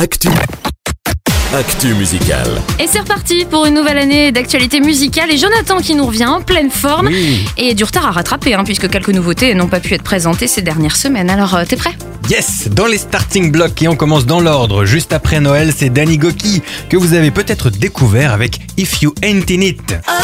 Actu. Actu musicale. Et c'est reparti pour une nouvelle année d'actualité musicale et Jonathan qui nous revient en pleine forme Oui. et du retard à rattraper hein, puisque quelques nouveautés n'ont pas pu être présentées ces dernières semaines. Alors euh, t'es prêt? Yes, dans les starting blocks et on commence dans l'ordre. Juste après Noël, c'est Danny Goki que vous avez peut-être découvert avec If You Ain't In It. I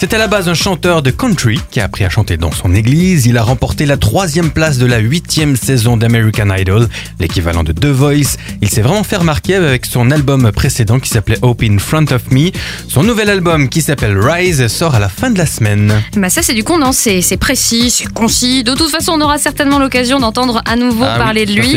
C'est à la base un chanteur de country qui a appris à chanter dans son église. Il a remporté la troisième place de la huitième saison d'American Idol, l'équivalent de The Voice. Il s'est vraiment fait remarquer avec son album précédent qui s'appelait Hope in Front of Me. Son nouvel album qui s'appelle Rise sort à la fin de la semaine. Bah ça c'est du condensé, c'est précis, c'est concis. De toute façon on aura certainement l'occasion d'entendre à nouveau Ah oui, parler de lui.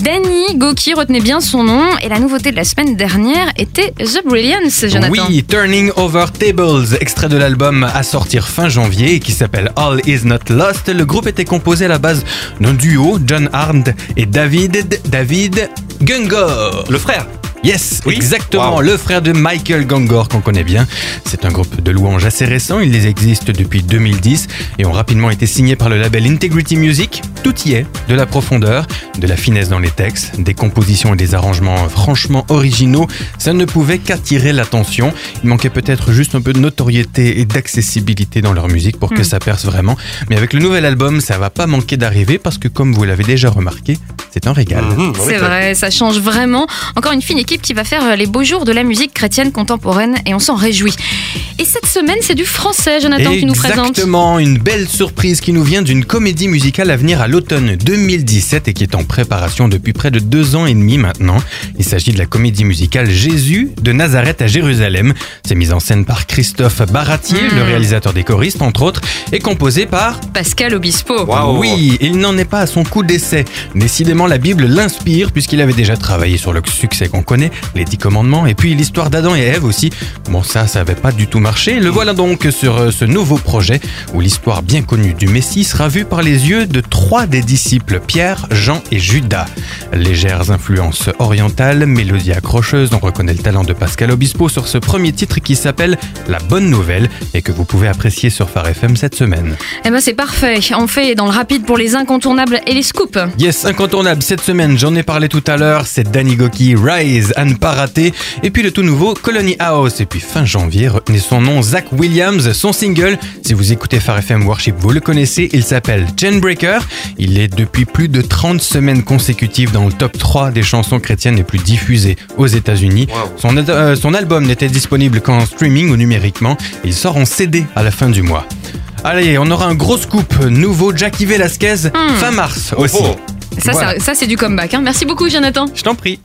Danny Goki, retenez bien son nom et la nouveauté de la semaine dernière était The Brilliance, Jonathan. Oui, Turning Over Tables, extrait de l'album à sortir fin janvier et qui s'appelle All Is Not Lost. Le groupe était composé à la base d'un duo, John Arndt et David David Gungor. Le frère Yes, Oui. exactement, Wow. le frère de Michael Gangor qu'on connaît bien. C'est un groupe de louanges assez récent, il les existe depuis 2010 et ont rapidement été signés par le label Integrity Music. Tout y est, de la profondeur, de la finesse dans les textes, des compositions et des arrangements franchement originaux. Ça ne pouvait qu'attirer l'attention. Il manquait peut-être juste un peu de notoriété et d'accessibilité dans leur musique pour que Mm. ça perce vraiment. Mais avec le nouvel album, ça va pas manquer d'arriver parce que comme vous l'avez déjà remarqué, c'est un régal. Oui, C'est vrai, ça change vraiment. Encore une fine équipe qui va faire euh, les beaux jours de la musique chrétienne contemporaine et on s'en réjouit. Et cette semaine, c'est du français, Jonathan, qui nous présente. Exactement, une belle surprise qui nous vient d'une comédie musicale à venir à l'automne 2017 et qui est en préparation depuis près de deux ans et demi maintenant. Il s'agit de la comédie musicale Jésus de Nazareth à Jérusalem. C'est mise en scène par Christophe Baratier, Mm. le réalisateur des choristes entre autres, et composé par Pascal Obispo. Waouh. oui, il n'en est pas à son coup d'essai. Décidément, la Bible l'inspire puisqu'il avait déjà travaillé sur le succès qu'on connaît, les dix commandements, et puis l'histoire d'Adam et Ève aussi. Bon, ça, ça avait pas du tout marché. Le voilà donc sur euh, ce nouveau projet où l'histoire bien connue du Messie sera vue par les yeux de trois des disciples, Pierre, Jean et Judas. Légères influences orientales, mélodie accrocheuse, on reconnaît le talent de Pascal Obispo sur ce premier titre qui s'appelle La Bonne Nouvelle et que vous pouvez apprécier sur Phare FM cette semaine. Eh ben c'est parfait. On fait dans le rapide pour les incontournables et les scoops. Yes, incontournable cette semaine, j'en ai parlé tout à l'heure, c'est Danny Goki, Rise, à ne pas rater, et puis le tout nouveau Colony House, et puis fin janvier, retenez son nom, Zach Williams, son single, si vous écoutez Phare FM Worship, vous le connaissez, il s'appelle Chainbreaker, il est depuis plus de 30 semaines consécutives dans le top 3 des chansons chrétiennes les plus diffusées aux États-Unis. Wow. Son, euh, son album n'était disponible qu'en streaming ou numériquement, il sort en CD à la fin du mois. Allez, on aura un gros scoop, nouveau Jackie Velasquez, Hmm. fin mars aussi. Oh. Ça, Voilà. ça, ça, c'est du comeback. hein. Merci beaucoup, Jonathan. Je t'en prie.